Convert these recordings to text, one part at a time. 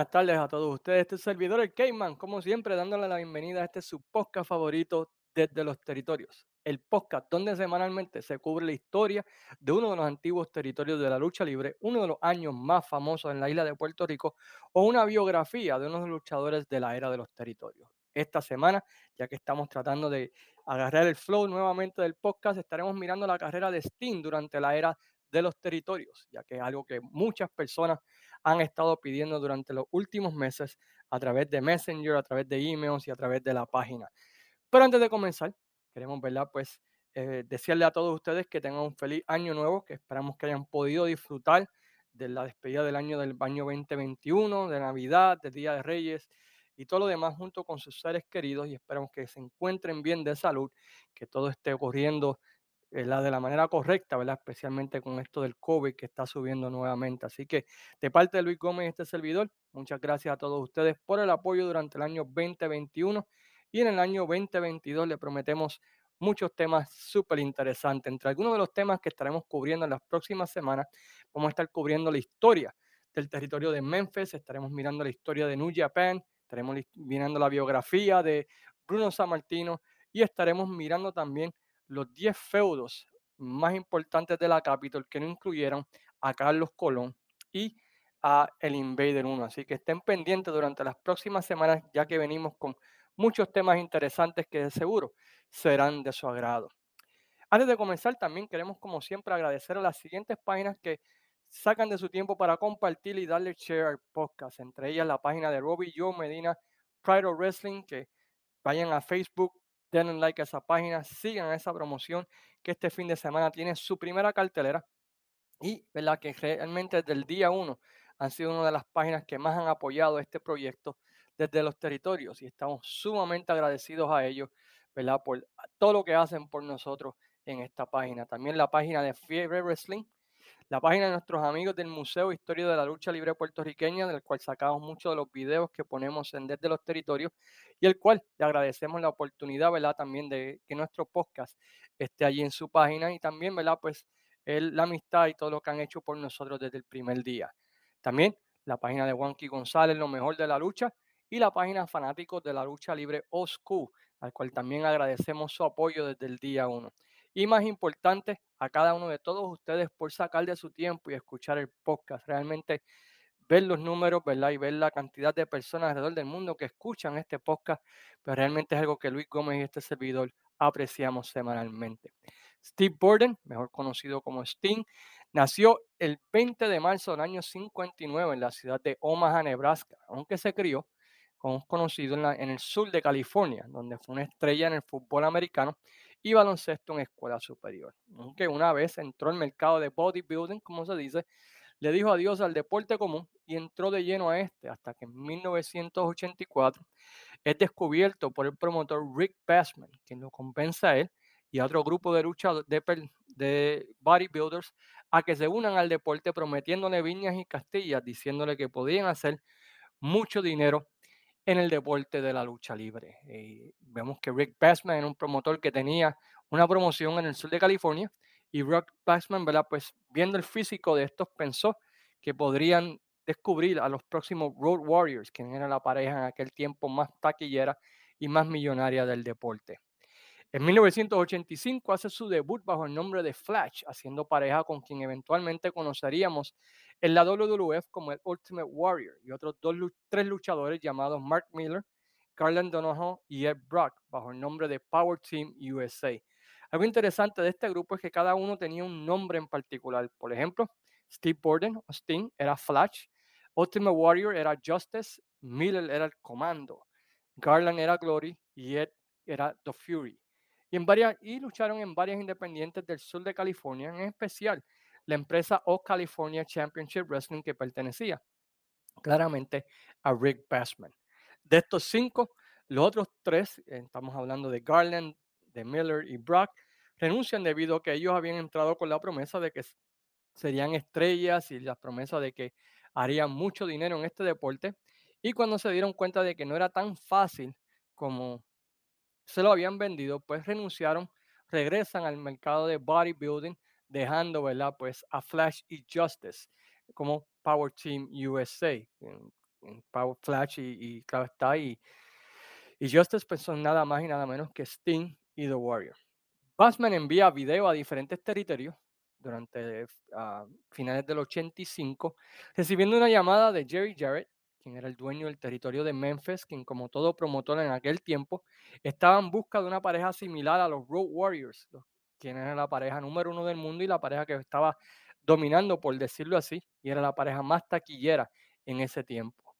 buenas tardes a todos ustedes. Este es el servidor, el Cayman, como siempre, dándole la bienvenida a este su podcast favorito desde los territorios. El podcast donde semanalmente se cubre la historia de uno de los antiguos territorios de la lucha libre, uno de los años más famosos en la isla de Puerto Rico, o una biografía de uno de los luchadores de la era de los territorios. Esta semana, ya que estamos tratando de agarrar el flow nuevamente del podcast, estaremos mirando la carrera de Sting durante la era de los territorios, ya que es algo que muchas personas han estado pidiendo durante los últimos meses a través de Messenger, a través de emails y a través de la página. Pero antes de comenzar, queremos, ¿verdad? Pues eh, desearle a todos ustedes que tengan un feliz año nuevo, que esperamos que hayan podido disfrutar de la despedida del año del año 2021, de Navidad, del Día de Reyes y todo lo demás junto con sus seres queridos y esperamos que se encuentren bien de salud, que todo esté ocurriendo la de la manera correcta, ¿verdad? Especialmente con esto del COVID que está subiendo nuevamente. Así que de parte de Luis Gómez este servidor, muchas gracias a todos ustedes por el apoyo durante el año 2021 y en el año 2022 le prometemos muchos temas súper interesantes. Entre algunos de los temas que estaremos cubriendo en las próximas semanas, vamos a estar cubriendo la historia del territorio de Memphis, estaremos mirando la historia de New Japan, estaremos mirando la biografía de Bruno Sammartino y estaremos mirando también los 10 feudos más importantes de la Capitol que no incluyeron a Carlos Colón y a el Invader 1. Así que estén pendientes durante las próximas semanas, ya que venimos con muchos temas interesantes que de seguro serán de su agrado. Antes de comenzar, también queremos, como siempre, agradecer a las siguientes páginas que sacan de su tiempo para compartir y darle share al podcast, entre ellas la página de Robbie Joe Medina, Pride of Wrestling, que vayan a Facebook, denle like a esa página, sigan esa promoción que este fin de semana tiene su primera cartelera y ¿verdad? que realmente desde el día uno han sido una de las páginas que más han apoyado este proyecto desde los territorios y estamos sumamente agradecidos a ellos ¿verdad? por todo lo que hacen por nosotros en esta página. También la página de Fiebre Wrestling, la página de nuestros amigos del Museo Historia de la Lucha Libre Puertorriqueña, del cual sacamos muchos de los videos que ponemos en Desde los Territorios, y el cual le agradecemos la oportunidad, ¿verdad? También de que nuestro podcast esté allí en su página y también, ¿verdad? Pues el, la amistad y todo lo que han hecho por nosotros desde el primer día. También la página de Juanqui González, lo mejor de la lucha, y la página Fanáticos de la Lucha Libre Oscu, al cual también agradecemos su apoyo desde el día uno. Y más importante, a cada uno de todos ustedes por sacar de su tiempo y escuchar el podcast. Realmente ver los números, ¿verdad? Y ver la cantidad de personas alrededor del mundo que escuchan este podcast, pero realmente es algo que Luis Gómez y este servidor apreciamos semanalmente. Steve Borden, mejor conocido como Sting, nació el 20 de marzo del año 59 en la ciudad de Omaha, Nebraska, aunque se crió como conocido en, en el sur de California, donde fue una estrella en el fútbol americano y baloncesto en escuela superior. Aunque una vez entró al mercado de bodybuilding, como se dice, le dijo adiós al deporte común y entró de lleno a este hasta que en 1984 es descubierto por el promotor Rick Bassman, quien lo convence a él y a otro grupo de de, de bodybuilders a que se unan al deporte prometiéndole viñas y castillas, diciéndole que podían hacer mucho dinero en el deporte de la lucha libre. Eh, vemos que Rick Bassman era un promotor que tenía una promoción en el sur de California y Rick Bassman, ¿verdad? Pues viendo el físico de estos pensó que podrían descubrir a los próximos Road Warriors, quien era la pareja en aquel tiempo más taquillera y más millonaria del deporte. En 1985 hace su debut bajo el nombre de Flash, haciendo pareja con quien eventualmente conoceríamos en la WWF como el Ultimate Warrior y otros tres luchadores llamados Mark Miller, Garland Donoho y Ed Brock bajo el nombre de Power Team USA. Algo interesante de este grupo es que cada uno tenía un nombre en particular. Por ejemplo, Steve Borden o era Flash, Ultimate Warrior era Justice, Miller era el Comando, Garland era Glory y Ed era The Fury en varias, y lucharon en varias independientes del sur de California, en especial la empresa All California Championship Wrestling que pertenecía claramente a Rick Bassman. De estos cinco, los otros tres, eh, estamos hablando de Garland, de Miller y Brock, renuncian debido a que ellos habían entrado con la promesa de que serían estrellas y la promesa de que harían mucho dinero en este deporte. Y cuando se dieron cuenta de que no era tan fácil como se lo habían vendido, pues renunciaron, regresan al mercado de bodybuilding, dejando, ¿verdad? Pues a Flash y Justice como Power Team USA. Power Flash y, claro está, y, y Justice pues son nada más y nada menos que Sting y The Warrior. Bassman envía video a diferentes territorios durante finales del 85, recibiendo una llamada de Jerry Jarrett, quien era el dueño del territorio de Memphis, quien como todo promotor en aquel tiempo estaba en busca de una pareja similar a los Road Warriors, quienes eran la pareja número uno del mundo y la pareja que estaba dominando, por decirlo así, y era la pareja más taquillera en ese tiempo.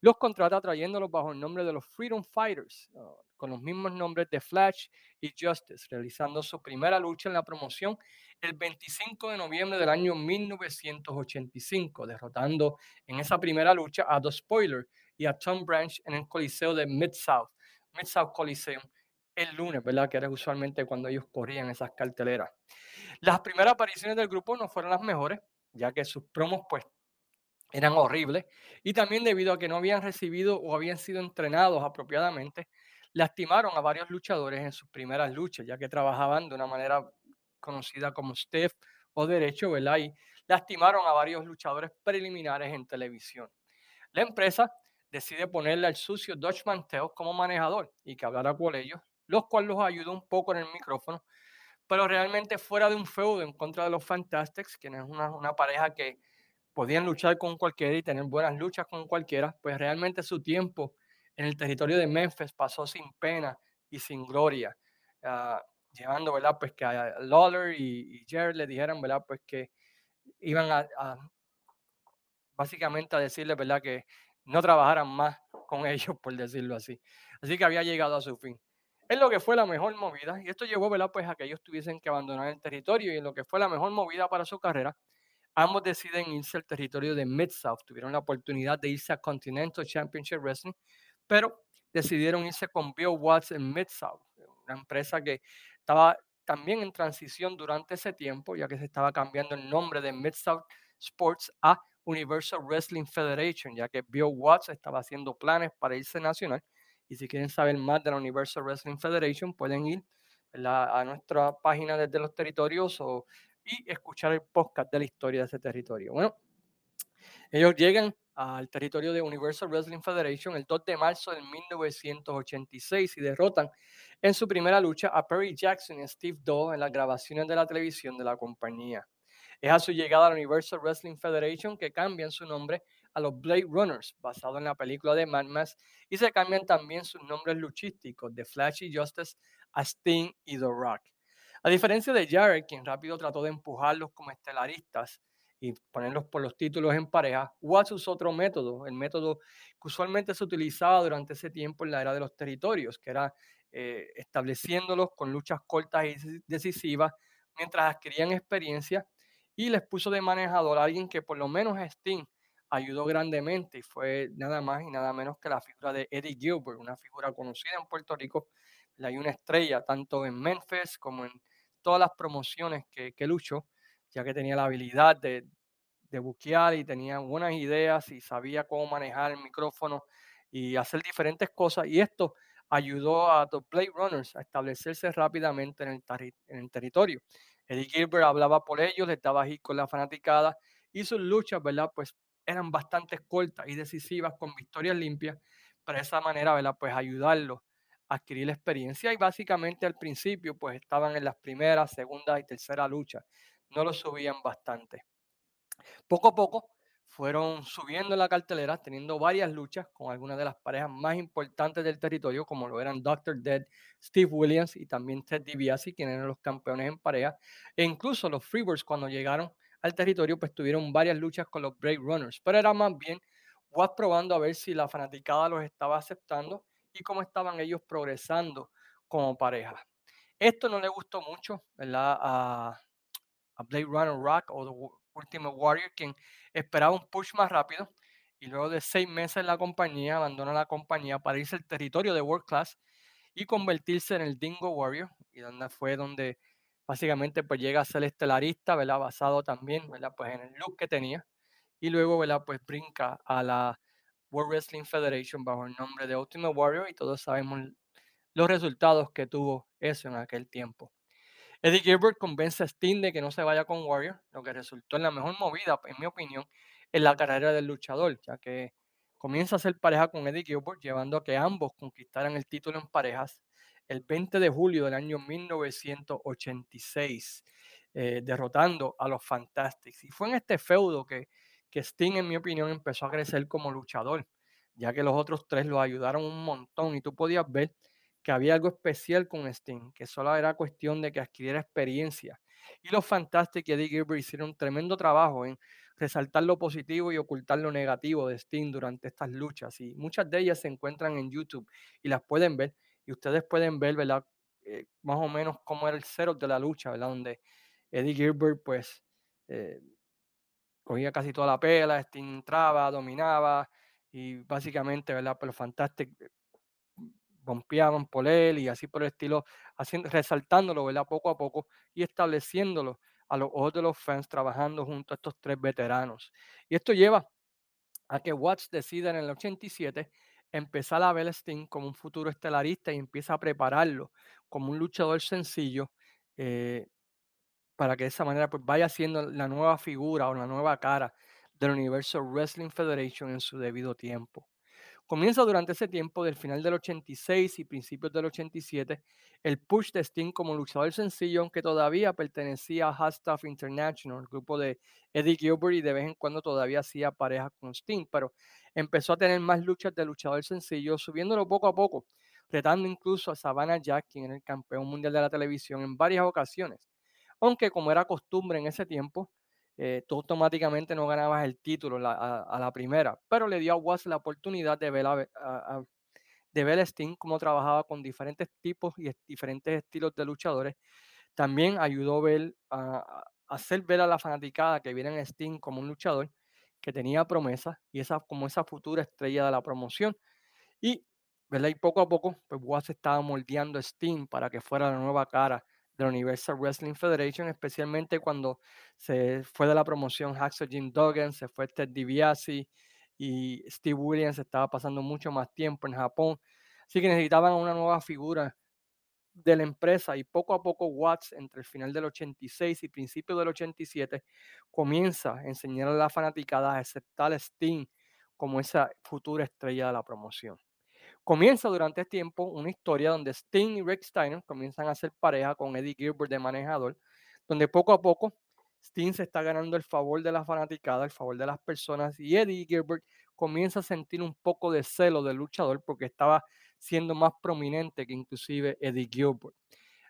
Los contrata trayéndolos bajo el nombre de los Freedom Fighters, uh, con los mismos nombres de Flash y Justice, realizando su primera lucha en la promoción el 25 de noviembre del año 1985, derrotando en esa primera lucha a The Spoiler y a Tom Branch en el Coliseo de Mid-South, Mid-South Coliseum, el lunes, ¿verdad? Que era usualmente cuando ellos corrían esas carteleras. Las primeras apariciones del grupo no fueron las mejores, ya que sus promos pues eran horribles y también debido a que no habían recibido o habían sido entrenados apropiadamente, lastimaron a varios luchadores en sus primeras luchas, ya que trabajaban de una manera conocida como Steph o derecho, ¿verdad? Y lastimaron a varios luchadores preliminares en televisión. La empresa decide ponerle al sucio Dutch Mantel como manejador y que hablara por ellos, los cuales los ayudó un poco en el micrófono, pero realmente fuera de un feudo en contra de los Fantastics, quienes es una, una pareja que podían luchar con cualquiera y tener buenas luchas con cualquiera, pues realmente su tiempo en el territorio de Memphis pasó sin pena y sin gloria, uh, llevando, ¿verdad? Pues que a Lawler y, y, Jared le dijeron, ¿verdad? Pues que iban a, a, básicamente a decirle, ¿verdad? Que no trabajaran más con ellos, por decirlo así. Así que había llegado a su fin. Es lo que fue la mejor movida, y esto llevó, ¿verdad? Pues a que ellos tuviesen que abandonar el territorio, y en lo que fue la mejor movida para su carrera, ambos deciden irse al territorio de Mid-South. Tuvieron la oportunidad de irse a Continental Championship Wrestling, pero decidieron irse con Bill Watts en Mid-South, una empresa que estaba también en transición durante ese tiempo, ya que se estaba cambiando el nombre de Mid-South Sports a Universal Wrestling Federation, ya que Bill Watts estaba haciendo planes para irse nacional. Y si quieren saber más de la Universal Wrestling Federation, pueden ir a nuestra página desde los territorios o, y escuchar el podcast de la historia de ese territorio. Bueno, ellos llegan al territorio de Universal Wrestling Federation el 2 de marzo de 1986 y derrotan en su primera lucha a Perry Jackson y Steve Doe en las grabaciones de la televisión de la compañía. Es a su llegada a la Universal Wrestling Federation que cambian su nombre a los Blade Runners, basado en la película de Mad Max, y se cambian también sus nombres luchísticos de Flash y Justice a Sting y The Rock. A diferencia de Jared, quien rápido trató de empujarlos como estelaristas, y ponerlos por los títulos en pareja, Watts usó otro método, el método que usualmente se utilizaba durante ese tiempo en la era de los territorios, que era eh, estableciéndolos con luchas cortas y decisivas mientras adquirían experiencia y les puso de manejador a alguien que por lo menos Sting ayudó grandemente y fue nada más y nada menos que la figura de Eddie Gilbert, una figura conocida en Puerto Rico, hay una estrella tanto en Memphis como en todas las promociones que, que luchó ya que tenía la habilidad de, de buquear y tenía buenas ideas y sabía cómo manejar el micrófono y hacer diferentes cosas. Y esto ayudó a los Blade Runners a establecerse rápidamente en el, en el territorio. Eddie Gilbert hablaba por ellos, les daba con la fanaticada y sus luchas, ¿verdad? Pues eran bastante cortas y decisivas con victorias limpias. Para esa manera, ¿verdad? Pues ayudarlos a adquirir la experiencia y básicamente al principio pues estaban en las primeras, segunda y tercera luchas no lo subían bastante. Poco a poco fueron subiendo la cartelera, teniendo varias luchas con algunas de las parejas más importantes del territorio, como lo eran Dr. Dead, Steve Williams y también Ted DiBiase, quienes eran los campeones en pareja. E incluso los Freebirds, cuando llegaron al territorio, pues tuvieron varias luchas con los Brave Runners, pero era más bien Watt probando a ver si la fanaticada los estaba aceptando y cómo estaban ellos progresando como pareja. Esto no le gustó mucho, ¿verdad? A, a Blade Runner Rock o The Ultimate Warrior, quien esperaba un push más rápido y luego de seis meses en la compañía abandona la compañía para irse al territorio de World Class y convertirse en el Dingo Warrior y donde fue donde básicamente pues llega a ser estelarista, ¿verdad? Basado también, ¿verdad? Pues en el look que tenía y luego, ¿verdad? Pues brinca a la World Wrestling Federation bajo el nombre de Ultimate Warrior y todos sabemos los resultados que tuvo eso en aquel tiempo. Eddie Gilbert convence a Sting de que no se vaya con Warrior, lo que resultó en la mejor movida, en mi opinión, en la carrera del luchador, ya que comienza a ser pareja con Eddie Gilbert, llevando a que ambos conquistaran el título en parejas el 20 de julio del año 1986, eh, derrotando a los Fantastics. Y fue en este feudo que, que Sting, en mi opinión, empezó a crecer como luchador, ya que los otros tres lo ayudaron un montón y tú podías ver que había algo especial con Sting, que solo era cuestión de que adquiriera experiencia. Y los Fantastic y Eddie Gilbert hicieron un tremendo trabajo en resaltar lo positivo y ocultar lo negativo de Sting durante estas luchas. Y muchas de ellas se encuentran en YouTube y las pueden ver. Y ustedes pueden ver, ¿verdad? Eh, más o menos cómo era el cero de la lucha, ¿verdad? Donde Eddie Gilbert, pues, eh, cogía casi toda la pela, Sting entraba, dominaba y básicamente, ¿verdad? Pero Fantastic bompeaban por él y así por el estilo, haciendo, resaltándolo, ¿verdad? Poco a poco y estableciéndolo a los ojos de los fans trabajando junto a estos tres veteranos. Y esto lleva a que Watts decida en el 87 empezar a ver a Sting como un futuro estelarista y empieza a prepararlo como un luchador sencillo eh, para que de esa manera pues vaya siendo la nueva figura o la nueva cara del universo Wrestling Federation en su debido tiempo. Comienza durante ese tiempo del final del 86 y principios del 87 el push de Sting como luchador sencillo, aunque todavía pertenecía a Hot Stuff International, el grupo de Eddie Gilbert y de vez en cuando todavía hacía pareja con Sting, pero empezó a tener más luchas de luchador sencillo, subiéndolo poco a poco, retando incluso a Savannah Jack, quien era el campeón mundial de la televisión en varias ocasiones. Aunque como era costumbre en ese tiempo, eh, tú automáticamente no ganabas el título a, la primera, pero le dio a Watts la oportunidad de ver a, de ver a Sting cómo trabajaba con diferentes tipos y diferentes estilos de luchadores. También ayudó ver, a, hacer ver a la fanaticada que vieran a Sting como un luchador que tenía promesa y esa, como esa futura estrella de la promoción. Y, ¿verdad? y poco a poco, pues Watts estaba moldeando a Sting para que fuera la nueva cara de la Universal Wrestling Federation, especialmente cuando se fue de la promoción Hacksaw Jim Duggan, se fue Ted DiBiase y Steve Williams estaba pasando mucho más tiempo en Japón. Así que necesitaban una nueva figura de la empresa y poco a poco Watts, entre el final del 86 y principio del 87, comienza a enseñar a la fanaticada a aceptar a Sting como esa futura estrella de la promoción. Comienza durante este tiempo una historia donde Sting y Rick Steiner comienzan a hacer pareja con Eddie Gilbert de manejador, donde poco a poco Sting se está ganando el favor de la fanaticada, el favor de las personas, y Eddie Gilbert comienza a sentir un poco de celo del luchador porque estaba siendo más prominente que inclusive Eddie Gilbert.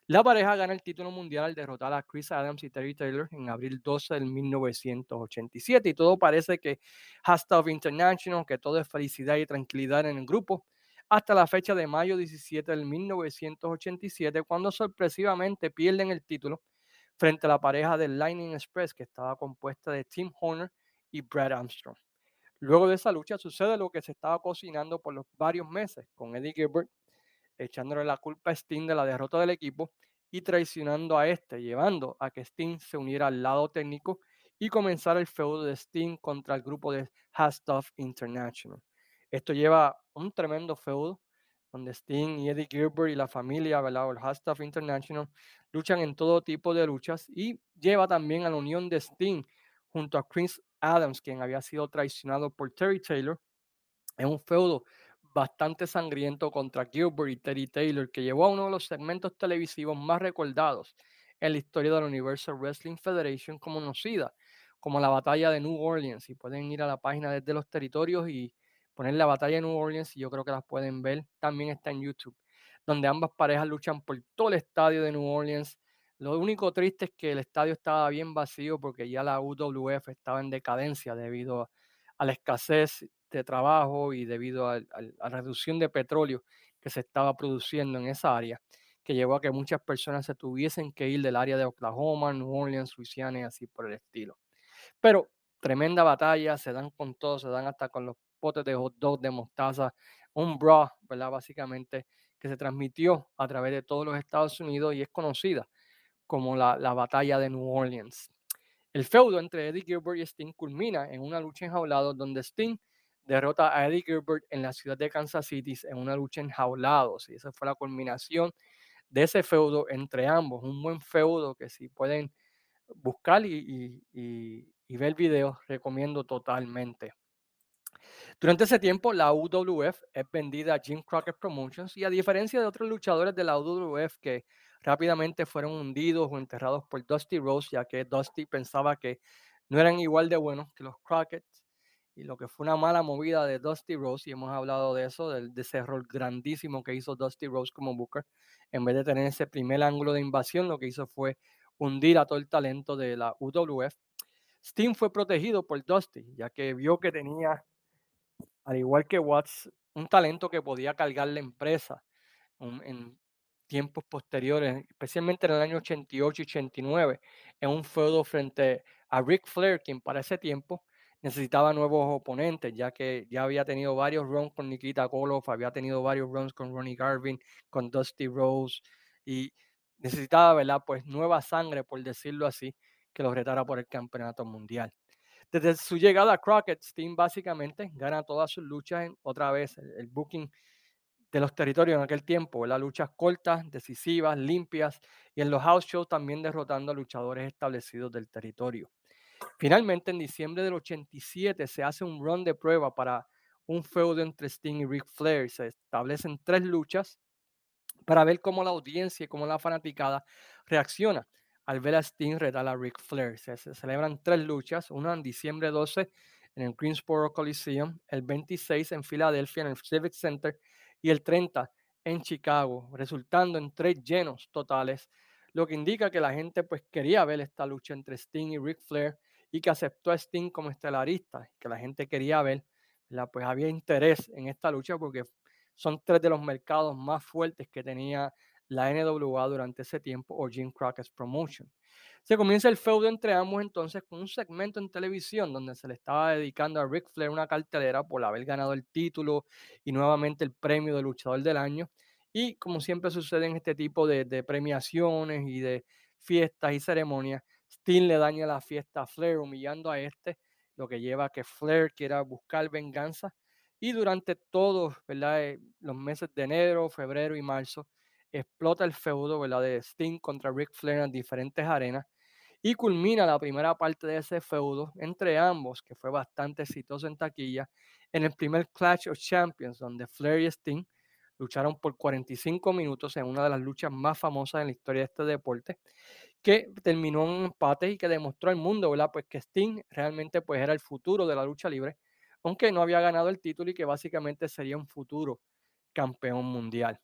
La pareja gana el título mundial al derrotar a Chris Adams y Terry Taylor en abril 12 del 1987 y todo parece que Hashtag International, que todo es felicidad y tranquilidad en el grupo, hasta la fecha de mayo 17 del 1987, cuando sorpresivamente pierden el título frente a la pareja del Lightning Express, que estaba compuesta de Tim Horner y Brad Armstrong. Luego de esa lucha sucede lo que se estaba cocinando por los varios meses, con Eddie Gilbert echándole la culpa a Sting de la derrota del equipo y traicionando a este, llevando a que Sting se uniera al lado técnico y comenzara el feudo de Sting contra el grupo de Stuff International. Esto lleva un tremendo feudo donde Sting y Eddie Gilbert y la familia, ¿verdad? el Stuff International luchan en todo tipo de luchas y lleva también a la unión de Sting junto a Chris Adams, quien había sido traicionado por Terry Taylor en un feudo bastante sangriento contra Gilbert y Terry Taylor, que llevó a uno de los segmentos televisivos más recordados en la historia de la Universal Wrestling Federation, conocida como la batalla de New Orleans. Y pueden ir a la página desde los territorios y poner la batalla de New Orleans, y yo creo que las pueden ver. También está en YouTube, donde ambas parejas luchan por todo el estadio de New Orleans. Lo único triste es que el estadio estaba bien vacío porque ya la UWF estaba en decadencia debido a la escasez de trabajo y debido a, la reducción de petróleo que se estaba produciendo en esa área, que llevó a que muchas personas se tuviesen que ir del área de Oklahoma, New Orleans, Louisiana y así por el estilo. Pero tremenda batalla, se dan con todo, se dan hasta con los de hot dog, de mostaza, un bra, ¿verdad? Básicamente, que se transmitió a través de todos los Estados Unidos y es conocida como la, la batalla de New Orleans. El feudo entre Eddie Gilbert y Sting culmina en una lucha enjaulada donde Sting derrota a Eddie Gilbert en la ciudad de Kansas City en una lucha enjaulados. Y esa fue la culminación de ese feudo entre ambos. Un buen feudo que si pueden buscar y, ver el video, recomiendo totalmente. Durante ese tiempo, la UWF es vendida a Jim Crockett Promotions y a diferencia de otros luchadores de la UWF que rápidamente fueron hundidos o enterrados por Dusty Rose, ya que Dusty pensaba que no eran igual de buenos que los Crockett y lo que fue una mala movida de Dusty Rose, y hemos hablado de eso, del, de error grandísimo que hizo Dusty Rose como Booker, en vez de tener ese primer ángulo de invasión, lo que hizo fue hundir a todo el talento de la UWF. Sting fue protegido por Dusty, ya que vio que tenía al igual que Watts, un talento que podía cargar la empresa en tiempos posteriores, especialmente en el año 88 y 89, en un feudo frente a Ric Flair, quien para ese tiempo necesitaba nuevos oponentes, ya que ya había tenido varios runs con Nikita Koloff, había tenido varios runs con Ronnie Garvin, con Dusty Rose, y necesitaba. Pues nueva sangre, por decirlo así, que lo retara por el campeonato mundial. Desde su llegada a Crockett, Sting básicamente gana todas sus luchas en, otra vez, el, booking de los territorios en aquel tiempo, las luchas cortas, decisivas, limpias y en los house shows también derrotando a luchadores establecidos del territorio. Finalmente, en diciembre del 87 se hace un run de prueba para un feudo entre Sting y Ric Flair. Se establecen tres luchas para ver cómo la audiencia y cómo la fanaticada reacciona al ver a Sting retar a Ric Flair. Se, celebran tres luchas, una en diciembre 12 en el Greensboro Coliseum, el 26 en Filadelfia en el Civic Center y el 30 en Chicago, resultando en tres llenos totales, lo que indica que la gente pues quería ver esta lucha entre Sting y Ric Flair y que aceptó a Sting como estelarista, que la gente quería ver, pues había interés en esta lucha porque son tres de los mercados más fuertes que tenía la NWA durante ese tiempo o Jim Crockett's Promotion. Se comienza el feudo entre ambos entonces con un segmento en televisión donde se le estaba dedicando a Ric Flair una cartelera por haber ganado el título y nuevamente el premio de luchador del año. Y como siempre sucede en este tipo de, premiaciones y de fiestas y ceremonias, Sting le daña la fiesta a Flair humillando a este, lo que lleva a que Flair quiera buscar venganza. Y durante todos eh, los meses de enero, febrero y marzo, explota el feudo ¿verdad? de Sting contra Ric Flair en diferentes arenas y culmina la primera parte de ese feudo entre ambos, que fue bastante exitoso en taquilla, en el primer Clash of Champions, donde Flair y Sting lucharon por 45 minutos en una de las luchas más famosas en la historia de este deporte, que terminó en un empate y que demostró al mundo. Pues que Sting realmente pues era el futuro de la lucha libre, aunque no había ganado el título y que básicamente sería un futuro campeón mundial.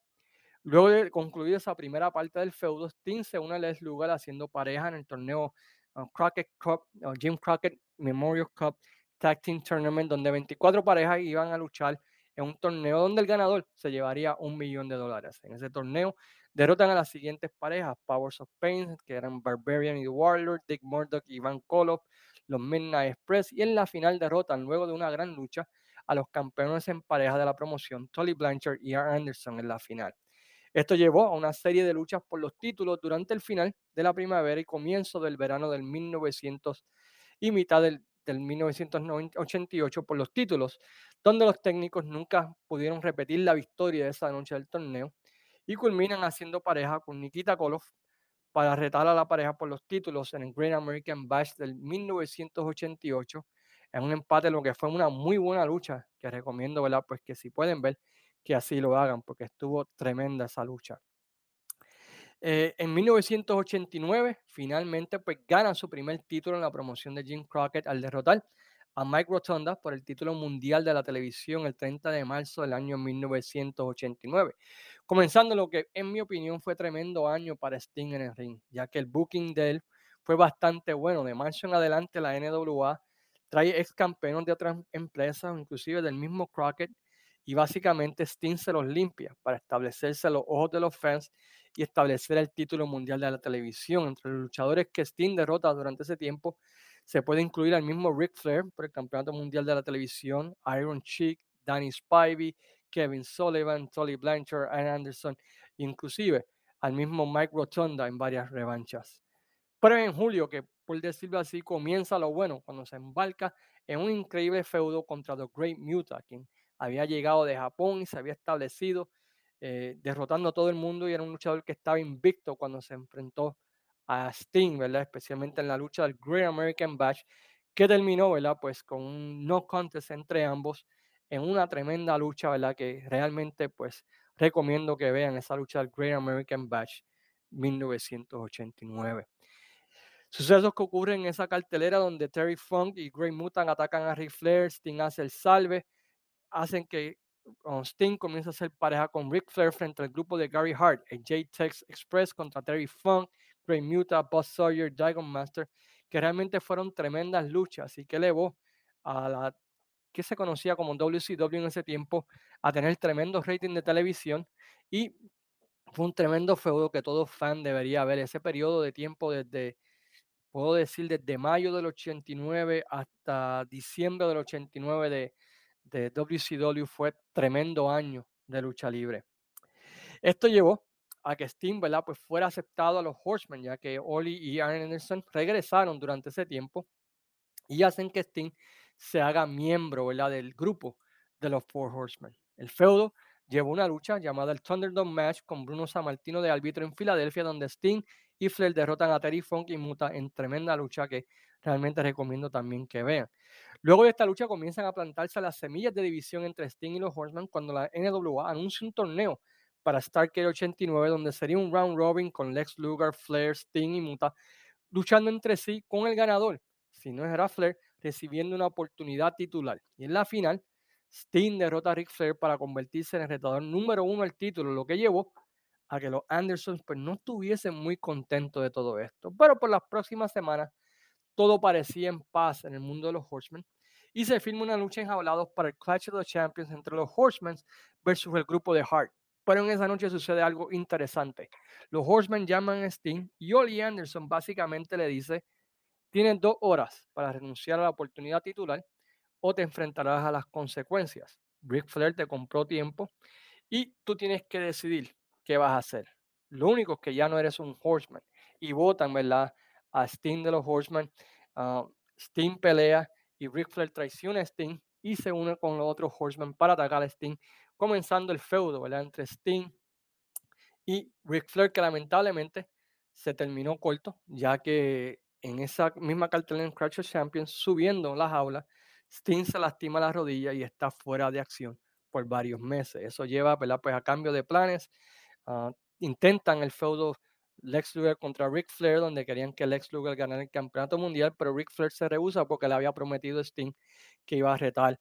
Luego de concluir esa primera parte del feudo, Sting se une a Les Lugar haciendo pareja en el torneo uh, Crockett Cup, uh, Jim Crockett Memorial Cup Tag Team Tournament, donde 24 parejas iban a luchar en un torneo donde el ganador se llevaría un millón de dólares. En ese torneo derrotan a las siguientes parejas, Powers of Pain, que eran Barbarian y The Warlord, Dick Murdoch y Ivan Koloff, los Midnight Express, y en la final derrotan, luego de una gran lucha, a los campeones en pareja de la promoción, Tolly Blanchard y R. Anderson en la final. Esto llevó a una serie de luchas por los títulos durante el final de la primavera y comienzo del verano del 1900 y mitad del, 1988 por los títulos, donde los técnicos nunca pudieron repetir la victoria de esa noche del torneo y culminan haciendo pareja con Nikita Koloff para retar a la pareja por los títulos en el Great American Bash del 1988 en un empate, lo que fue una muy buena lucha que recomiendo, ¿verdad? Pues que si pueden ver, que así lo hagan, porque estuvo tremenda esa lucha. Eh, en 1989, finalmente, pues ganan su primer título en la promoción de Jim Crockett al derrotar a Mike Rotonda por el título mundial de la televisión el 30 de marzo del año 1989. Comenzando lo que, en mi opinión, fue tremendo año para Sting en el ring, ya que el booking de él fue bastante bueno. De marzo en adelante, la NWA trae ex campeones de otras empresas, inclusive del mismo Crockett, y básicamente Sting se los limpia para establecerse a los ojos de los fans y establecer el título mundial de la televisión. Entre los luchadores que Sting derrota durante ese tiempo se puede incluir al mismo Ric Flair por el campeonato mundial de la televisión, Iron Sheik, Danny Spivey, Kevin Sullivan, Tolly Blanchard, Ann Anderson, inclusive al mismo Mike Rotonda en varias revanchas. Pero en julio, que por decirlo así, comienza lo bueno cuando se embarca en un increíble feudo contra The Great Muta, quien había llegado de Japón y se había establecido eh, derrotando a todo el mundo y era un luchador que estaba invicto cuando se enfrentó a Sting, ¿verdad? Especialmente en la lucha del Great American Bash, que terminó, ¿verdad? Pues con un no contest entre ambos en una tremenda lucha, ¿verdad? Que realmente pues recomiendo que vean esa lucha del Great American Bash 1989. Sucesos que ocurren en esa cartelera donde Terry Funk y Great Mutant atacan a Ric Flair, Sting hace el salve, hacen que Sting comience a hacer pareja con Ric Flair frente al grupo de Gary Hart, el J-Tex Express contra Terry Funk, Great Muta, Buzz Sawyer, Dragon Master, que realmente fueron tremendas luchas y que elevó a la que se conocía como WCW en ese tiempo a tener tremendo rating de televisión y fue un tremendo feudo que todo fan debería ver. Ese periodo de tiempo desde, puedo decir, desde mayo del 89 hasta diciembre del 89 de, de WCW fue tremendo año de lucha libre. Esto llevó a que Sting, ¿verdad? Pues fuera aceptado a los Horsemen, ya que Oli y Arn Anderson regresaron durante ese tiempo y hacen que Sting se haga miembro, ¿verdad? Del grupo de los Four Horsemen. El feudo llevó una lucha llamada el Thunderdome Match con Bruno Sammartino de árbitro en Filadelfia, donde Sting y Flair derrotan a Terry Funk y Muta en tremenda lucha que realmente recomiendo también que vean. Luego de esta lucha comienzan a plantarse las semillas de división entre Sting y los Horsemen cuando la NWA anuncia un torneo para Starcade 89 donde sería un round robin con Lex Luger, Flair, Sting y Muta luchando entre sí con el ganador, si no era Flair, recibiendo una oportunidad titular. Y en la final, Sting derrota a Ric Flair para convertirse en el retador número uno del título, lo que llevó a que los Andersons pues, no estuviesen muy contentos de todo esto. Pero por las próximas semanas todo parecía en paz en el mundo de los Horsemen y se firma una lucha enjaulados para el Clash of the Champions entre los Horsemen versus el grupo de Hart. Pero en esa noche sucede algo interesante. Los Horsemen llaman a Sting y Oli Anderson básicamente le dice, tienes dos horas para renunciar a la oportunidad titular o te enfrentarás a las consecuencias. Ric Flair te compró tiempo y tú tienes que decidir qué vas a hacer. Lo único es que ya no eres un horseman y votan, ¿verdad? A Sting de los Horsemen. Uh, Sting pelea y Ric Flair traiciona a Sting y se une con los otros Horsemen para atacar a Sting, comenzando el feudo, ¿verdad? Entre Sting y Ric Flair, que lamentablemente se terminó corto, ya que en esa misma cartelera en Crash Champions, subiendo la jaula, Sting se lastima la rodilla y está fuera de acción por varios meses. Eso lleva ¿verdad? Pues a cambio de planes. Uh, intentan el feudo Lex Luger contra Ric Flair, donde querían que Lex Luger ganara el campeonato mundial, pero Ric Flair se rehúsa porque le había prometido a Sting que iba a retar,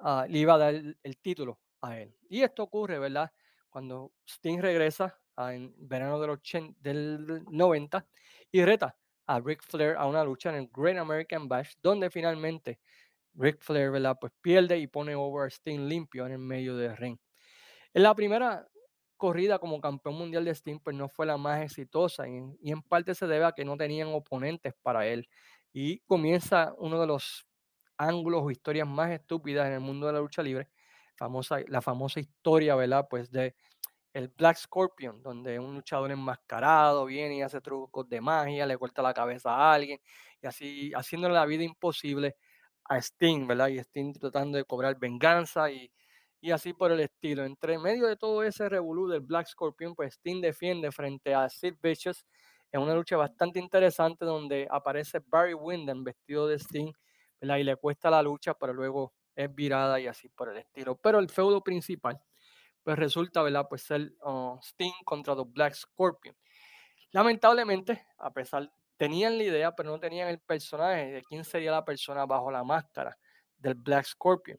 uh, le iba a dar el, título a él. Y esto ocurre, ¿verdad? Cuando Sting regresa uh, en verano del, 80, del 90 y reta a Ric Flair a una lucha en el Great American Bash, donde finalmente Ric Flair, ¿verdad? Pues pierde y pone over Sting limpio en el medio del ring. En la primera corrida como campeón mundial de Sting, pues no fue la más exitosa y, y, en parte se debe a que no tenían oponentes para él. Y comienza uno de los ángulos o historias más estúpidas en el mundo de la lucha libre, famosa, la famosa historia, ¿verdad? Pues de el Black Scorpion, donde un luchador enmascarado viene y hace trucos de magia, le corta la cabeza a alguien y así haciéndole la vida imposible a Sting, ¿verdad? Y Sting tratando de cobrar venganza y, y así por el estilo. Entre medio de todo ese revolú del Black Scorpion, pues Sting defiende frente a Sid Vicious en una lucha bastante interesante donde aparece Barry Windham vestido de Sting, ¿verdad? Y le cuesta la lucha, pero luego es virada y así por el estilo. Pero el feudo principal, pues resulta, ¿verdad? Pues ser uh, Sting contra los Black Scorpion. Lamentablemente, a pesar tenían la idea, pero no tenían el personaje de quién sería la persona bajo la máscara del Black Scorpion.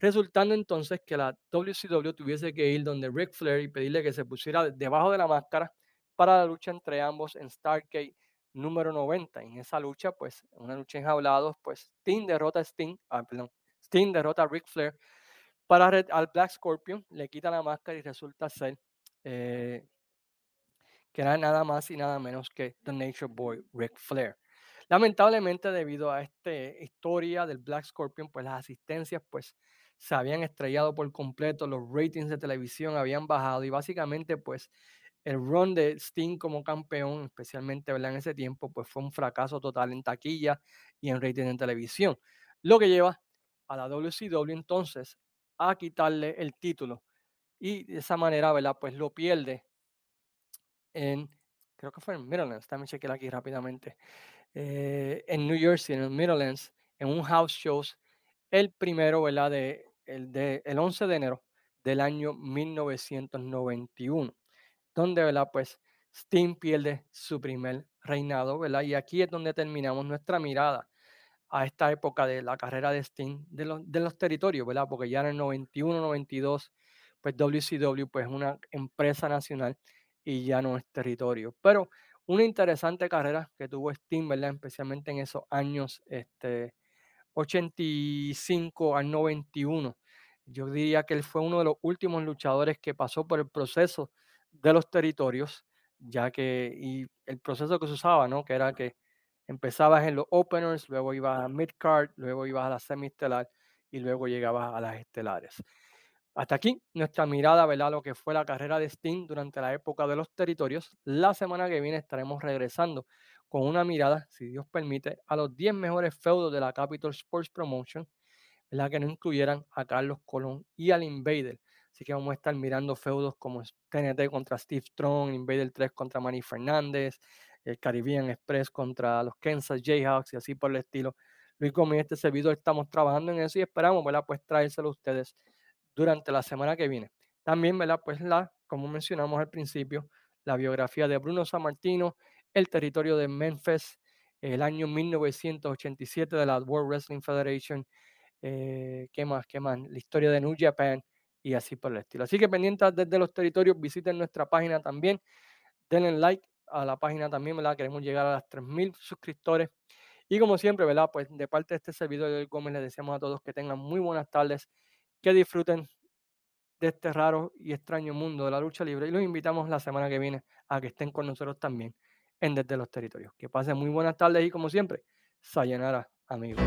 Resultando entonces que la WCW tuviese que ir donde Ric Flair y pedirle que se pusiera debajo de la máscara para la lucha entre ambos en Stargate número 90. En esa lucha, pues, una lucha enjaulados, pues Sting derrota a Sting, ah, perdón, Sting derrota a Ric Flair para al Black Scorpion, le quita la máscara y resulta ser eh, que era nada más y nada menos que The Nature Boy Ric Flair. Lamentablemente, debido a esta historia del Black Scorpion, pues las asistencias pues se habían estrellado por completo, los ratings de televisión habían bajado y básicamente pues el run de Sting como campeón, especialmente en ese tiempo, pues fue un fracaso total en taquilla y en rating en televisión, lo que lleva a la WCW entonces a quitarle el título y de esa manera, ¿verdad? Pues lo pierde en, creo que fue en Middlelands, también chequear aquí rápidamente, eh, en New Jersey, en el Middlelands, en un house show, el primero, ¿verdad? De el, de, el 11 de enero del año 1991, donde, ¿verdad? Pues Sting pierde su primer reinado, ¿verdad? Y aquí es donde terminamos nuestra mirada a esta época de la carrera de Sting de los, de los territorios, ¿verdad? Porque ya en el 91, 92, pues WCW pues es una empresa nacional y ya no es territorio. Pero una interesante carrera que tuvo Sting, ¿verdad? Especialmente en esos años este, 85 al 91. Yo diría que él fue uno de los últimos luchadores que pasó por el proceso de los territorios, ya que, y el proceso que se usaba, ¿no? Que era que empezabas en los openers, luego ibas a midcard, luego ibas a la semiestelar y luego llegabas a las estelares. Hasta aquí nuestra mirada, ¿verdad? Lo que fue la carrera de Sting durante la época de los territorios. La semana que viene estaremos regresando con una mirada, si Dios permite, a los 10 mejores feudos de la Capital Sports Promotion, la que no incluyeran a Carlos Colón y al Invader. Así que vamos a estar mirando feudos como TNT contra Steve Strong, Invader 3 contra Manny Fernández, el Caribbean Express contra los Kansas Jayhawks y así por el estilo. Luis Gómez y este servidor estamos trabajando en eso y esperamos, ¿verdad? Pues traérselo a ustedes durante la semana que viene. También, ¿verdad? Pues la, como mencionamos al principio, la biografía de Bruno Sammartino, el territorio de Memphis, el año 1987 de la World Wrestling Federation, eh, ¿qué más? ¿Qué más? La historia de New Japan y así por el estilo. Así que pendientes desde los territorios, visiten nuestra página también, denle like a la página también, ¿verdad? Queremos llegar a las 3.000 suscriptores. Y como siempre, ¿verdad? Pues de parte de este servidor de Gómez, les deseamos a todos que tengan muy buenas tardes, que disfruten de este raro y extraño mundo de la lucha libre. Y los invitamos la semana que viene a que estén con nosotros también en Desde los Territorios. Que pasen muy buenas tardes y como siempre, sayonara, amigos.